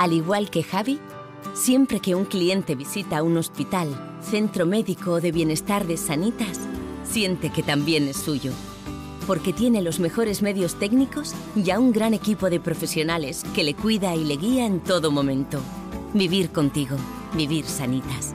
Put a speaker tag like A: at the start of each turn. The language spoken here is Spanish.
A: Al igual que Javi, siempre que un cliente visita un hospital, centro médico o de bienestar de Sanitas, siente que también es suyo. Porque tiene los mejores medios técnicos y a un gran equipo de profesionales que le cuida y le guía en todo momento. Vivir contigo, vivir Sanitas.